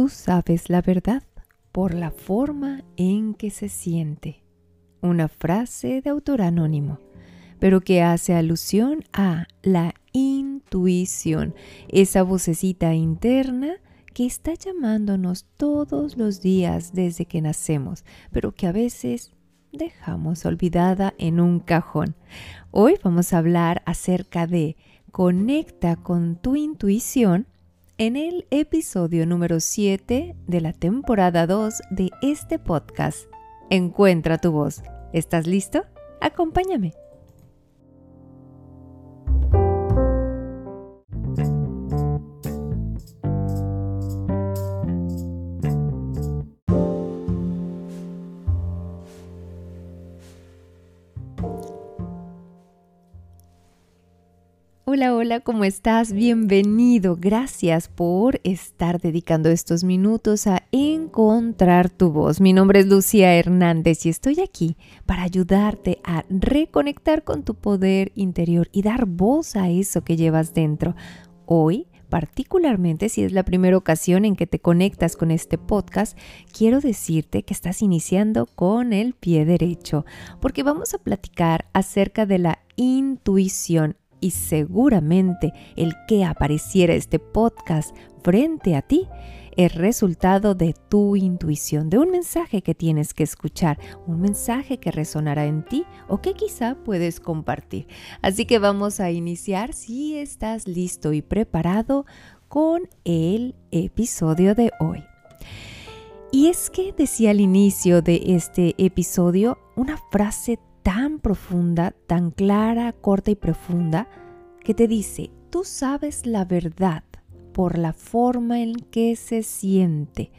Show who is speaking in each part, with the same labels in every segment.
Speaker 1: Tú sabes la verdad por la forma en que se siente. Una frase de autor anónimo, pero que hace alusión a la intuición, esa vocecita interna que está llamándonos todos los días desde que nacemos, pero que a veces dejamos olvidada en un cajón. Hoy vamos a hablar acerca de conecta con tu intuición en el episodio número 7 de la temporada 2 de este podcast. Encuentra tu voz. ¿Estás listo? Acompáñame. Hola, hola, ¿cómo estás? Bienvenido. Gracias por estar dedicando estos minutos a encontrar tu voz. Mi nombre es Lucía Hernández y estoy aquí para ayudarte a reconectar con tu poder interior y dar voz a eso que llevas dentro. Hoy particularmente si es la primera ocasión en que te conectas con este podcast, quiero decirte que estás iniciando con el pie derecho, porque vamos a platicar acerca de la intuición y seguramente el que apareciera este podcast frente a ti es resultado de tu intuición, de un mensaje que tienes que escuchar, un mensaje que resonará en ti o que quizá puedes compartir. Así que vamos a iniciar si estás listo y preparado con el episodio de hoy. Y es que decía al inicio de este episodio una frase tan profunda, tan clara, corta y profunda, que te dice, tú sabes la verdad por la forma en que se siente.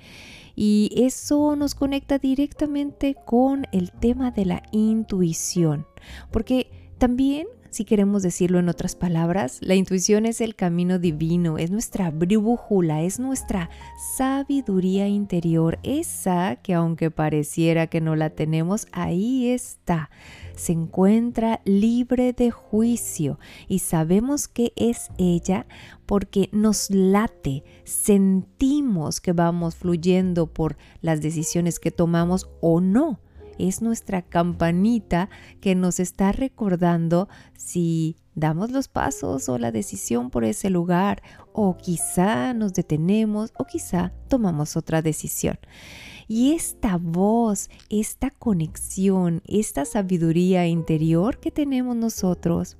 Speaker 1: Y eso nos conecta directamente con el tema de la intuición, porque también si queremos decirlo en otras palabras, la intuición es el camino divino, es nuestra brújula, es nuestra sabiduría interior, esa que aunque pareciera que no la tenemos, ahí está. Se encuentra libre de juicio y sabemos que es ella porque nos late, sentimos que vamos fluyendo por las decisiones que tomamos o no es nuestra campanita que nos está recordando si damos los pasos o la decisión por ese lugar o quizá nos detenemos o quizá tomamos otra decisión. Y esta voz, esta conexión, esta sabiduría interior que tenemos nosotros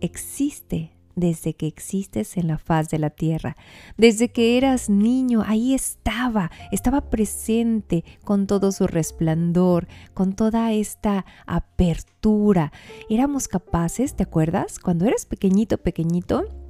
Speaker 1: existe desde que existes en la faz de la tierra. Desde que eras niño, ahí estaba, estaba presente con todo su resplandor, con toda esta apertura. Éramos capaces, ¿te acuerdas? Cuando eras pequeñito, pequeñito,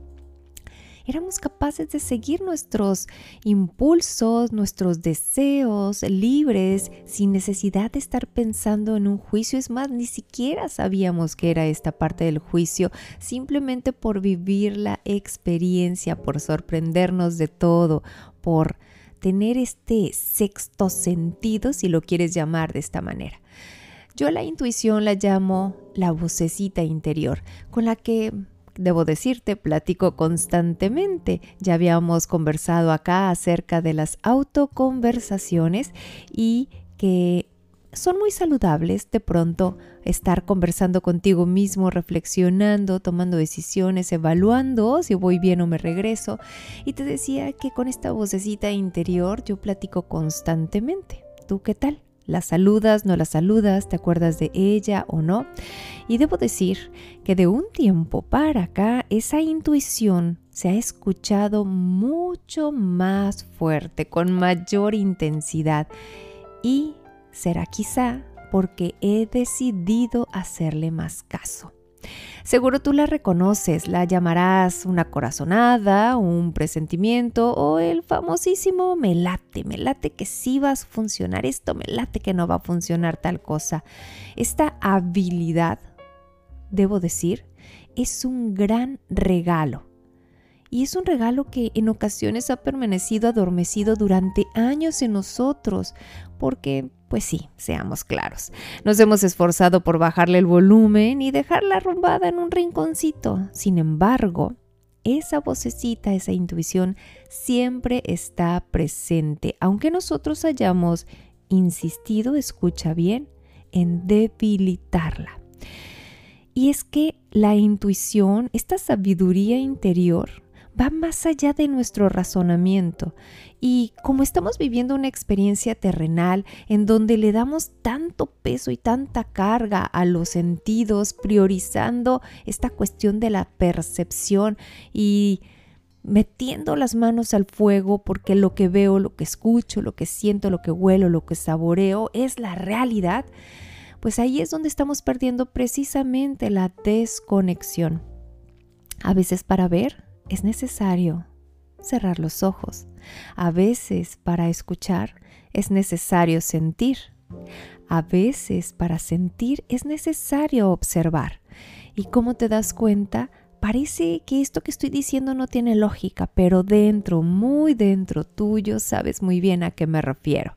Speaker 1: éramos capaces de seguir nuestros impulsos, nuestros deseos libres, sin necesidad de estar pensando en un juicio. Es más, ni siquiera sabíamos que era esta parte del juicio, simplemente por vivir la experiencia, por sorprendernos de todo, por tener este sexto sentido, si lo quieres llamar de esta manera. Yo la intuición la llamo la vocecita interior, con la que debo decirte, platico constantemente. Ya habíamos conversado acá acerca de las autoconversaciones y que son muy saludables de pronto estar conversando contigo mismo, reflexionando, tomando decisiones, evaluando si voy bien o me regreso. Y te decía que con esta vocecita interior yo platico constantemente. ¿Tú qué tal? La saludas, no la saludas, te acuerdas de ella o no. Y debo decir que de un tiempo para acá esa intuición se ha escuchado mucho más fuerte, con mayor intensidad. Y será quizá porque he decidido hacerle más caso. Seguro tú la reconoces, la llamarás una corazonada, un presentimiento o el famosísimo me late, me late que sí vas a funcionar esto, me late que no va a funcionar tal cosa. Esta habilidad, debo decir, es un gran regalo. Y es un regalo que en ocasiones ha permanecido adormecido durante años en nosotros, porque pues sí, seamos claros. Nos hemos esforzado por bajarle el volumen y dejarla arrumbada en un rinconcito. Sin embargo, esa vocecita, esa intuición siempre está presente, aunque nosotros hayamos insistido, escucha bien, en debilitarla. Y es que la intuición, esta sabiduría interior, va más allá de nuestro razonamiento. Y como estamos viviendo una experiencia terrenal en donde le damos tanto peso y tanta carga a los sentidos, priorizando esta cuestión de la percepción y metiendo las manos al fuego porque lo que veo, lo que escucho, lo que siento, lo que huelo, lo que saboreo es la realidad, pues ahí es donde estamos perdiendo precisamente la desconexión. A veces para ver es necesario cerrar los ojos. A veces para escuchar es necesario sentir. A veces para sentir es necesario observar. Y como te das cuenta, parece que esto que estoy diciendo no tiene lógica, pero dentro, muy dentro tuyo, sabes muy bien a qué me refiero.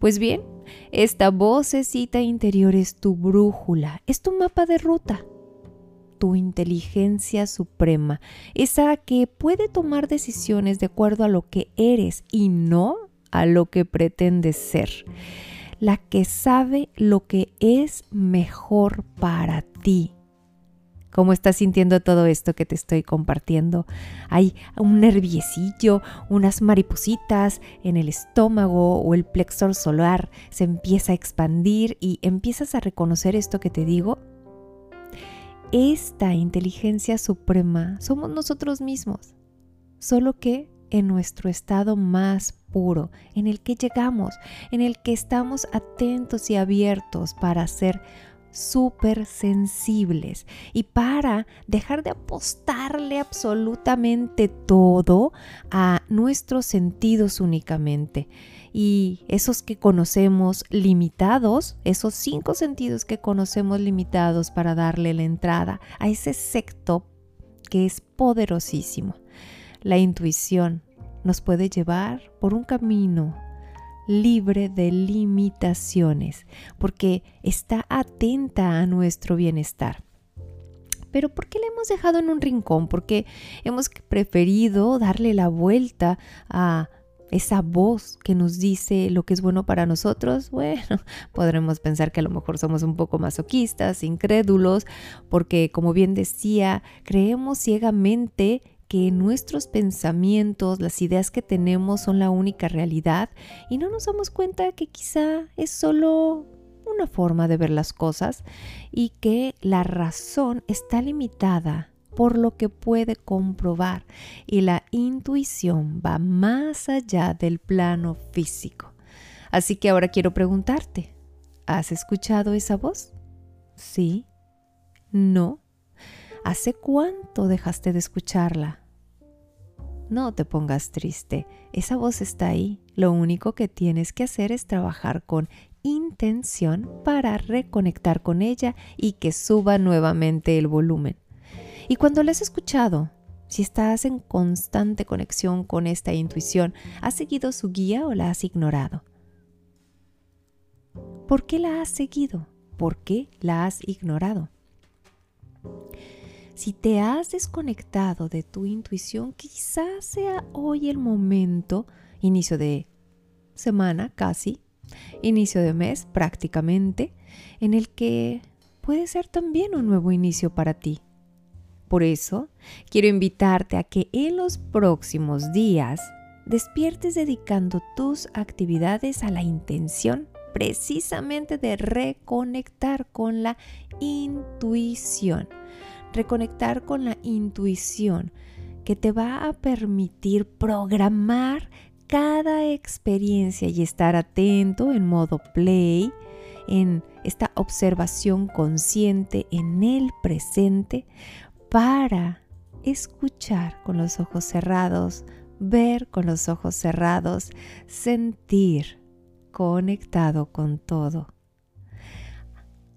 Speaker 1: Pues bien, esta vocecita interior es tu brújula, es tu mapa de ruta, tu inteligencia suprema, esa que puede tomar decisiones de acuerdo a lo que eres y no a lo que pretendes ser la que sabe lo que es mejor para ti, ¿Cómo estás sintiendo todo esto que te estoy compartiendo? Hay un nerviecillo, unas maripositas en el estómago o el plexor solar se empieza a expandir y empiezas a reconocer esto que te digo. Esta inteligencia suprema somos nosotros mismos, solo que en nuestro estado más puro, en el que llegamos, en el que estamos atentos y abiertos para ser súper sensibles y para dejar de apostarle absolutamente todo a nuestros sentidos únicamente. Y esos que conocemos limitados, esos cinco sentidos que conocemos limitados para darle la entrada a ese secto que es poderosísimo. La intuición nos puede llevar por un camino libre de limitaciones, porque está atenta a nuestro bienestar. Pero ¿por qué la hemos dejado en un rincón? Porque hemos preferido darle la vuelta a esa voz que nos dice lo que es bueno para nosotros, bueno, podremos pensar que a lo mejor somos un poco masoquistas, incrédulos, porque como bien decía, creemos ciegamente que nuestros pensamientos, las ideas que tenemos son la única realidad y no nos damos cuenta que quizá es solo una forma de ver las cosas y que la razón está limitada por lo que puede comprobar y la intuición va más allá del plano físico. Así que ahora quiero preguntarte, ¿has escuchado esa voz? ¿Sí? ¿No? ¿Hace cuánto dejaste de escucharla? No te pongas triste, esa voz está ahí. Lo único que tienes que hacer es trabajar con intención para reconectar con ella y que suba nuevamente el volumen. Y cuando la has escuchado, si estás en constante conexión con esta intuición, ¿has seguido su guía o la has ignorado? ¿Por qué la has seguido? ¿Por qué la has ignorado? Si te has desconectado de tu intuición, quizás sea hoy el momento, inicio de semana casi, inicio de mes prácticamente, en el que puede ser también un nuevo inicio para ti. Por eso, quiero invitarte a que en los próximos días despiertes dedicando tus actividades a la intención precisamente de reconectar con la intuición reconectar con la intuición que te va a permitir programar cada experiencia y estar atento en modo play, en esta observación consciente en el presente para escuchar con los ojos cerrados, ver con los ojos cerrados, sentir conectado con todo.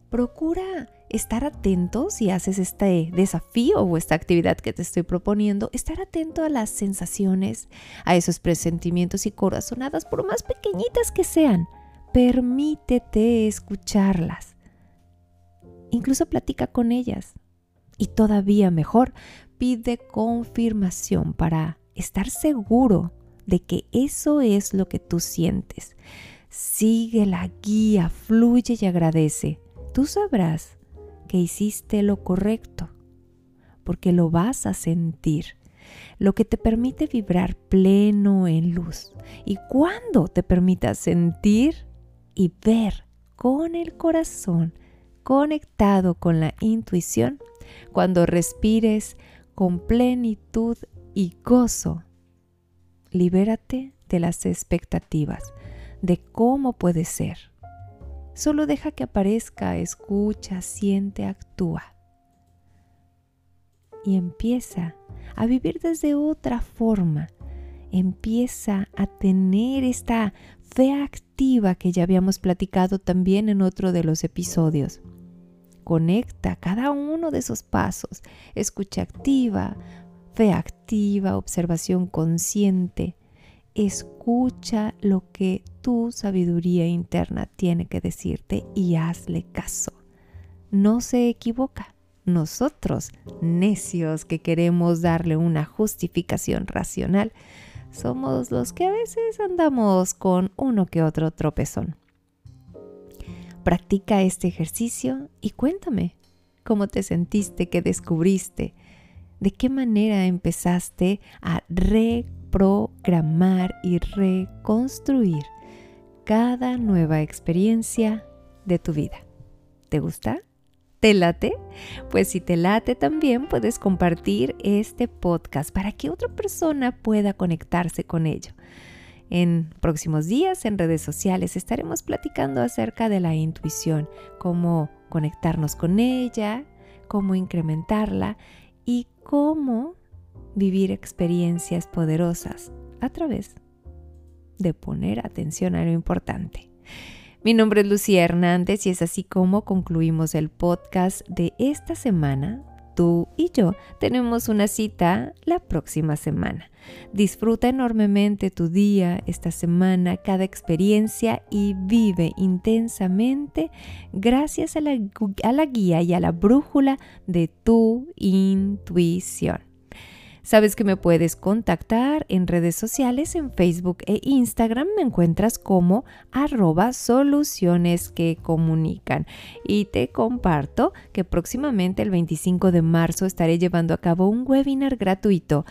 Speaker 1: Procura estar atento si haces este desafío o esta actividad que te estoy proponiendo, estar atento a las sensaciones, a esos presentimientos y corazonadas, por más pequeñitas que sean. Permítete escucharlas. Incluso platica con ellas. Y todavía mejor, pide confirmación para estar seguro de que eso es lo que tú sientes. Sigue la guía, fluye y agradece. Tú sabrás que hiciste lo correcto, porque lo vas a sentir, lo que te permite vibrar pleno en luz. Y cuando te permitas sentir y ver con el corazón conectado con la intuición, cuando respires con plenitud y gozo, libérate de las expectativas de cómo puede ser. Solo deja que aparezca, escucha, siente, actúa. Y empieza a vivir desde otra forma. Empieza a tener esta fe activa que ya habíamos platicado también en otro de los episodios. Conecta cada uno de esos pasos. Escucha activa, fe activa, observación consciente. Escucha lo que tu sabiduría interna tiene que decirte y hazle caso. No se equivoca. Nosotros, necios que queremos darle una justificación racional, somos los que a veces andamos con uno que otro tropezón. Practica este ejercicio y cuéntame cómo te sentiste, qué descubriste, de qué manera empezaste a reprogramar y reconstruir cada nueva experiencia de tu vida. ¿Te gusta? ¿Te late? Pues si te late también puedes compartir este podcast para que otra persona pueda conectarse con ello. En próximos días en redes sociales estaremos platicando acerca de la intuición, cómo conectarnos con ella, cómo incrementarla y cómo vivir experiencias poderosas a través de poner atención a lo importante. Mi nombre es Lucía Hernández y es así como concluimos el podcast de esta semana tú y yo tenemos una cita la próxima semana. Disfruta enormemente tu día, esta semana, cada experiencia y vive intensamente gracias a la, a la guía y a la brújula de tu intuición. Sabes que me puedes contactar en redes sociales, en Facebook e Instagram. Me encuentras como arroba soluciones que comunican. Y te comparto que próximamente el 25 de marzo estaré llevando a cabo un webinar gratuito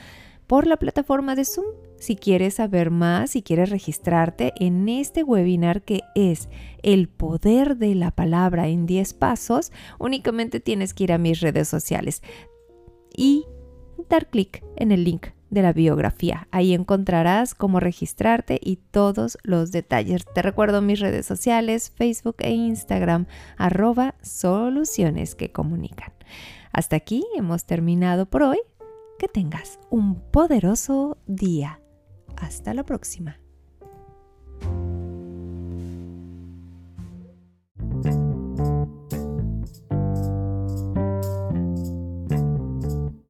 Speaker 1: por la plataforma de Zoom. Si quieres saber más, si quieres registrarte en este webinar que es el poder de la palabra en 10 pasos, únicamente tienes que ir a mis redes sociales. Y dar clic en el link de la biografía. Ahí encontrarás cómo registrarte y todos los detalles. Te recuerdo mis redes sociales, Facebook e Instagram, arroba soluciones que comunican. Hasta aquí hemos terminado por hoy. Que tengas un poderoso día. Hasta la próxima.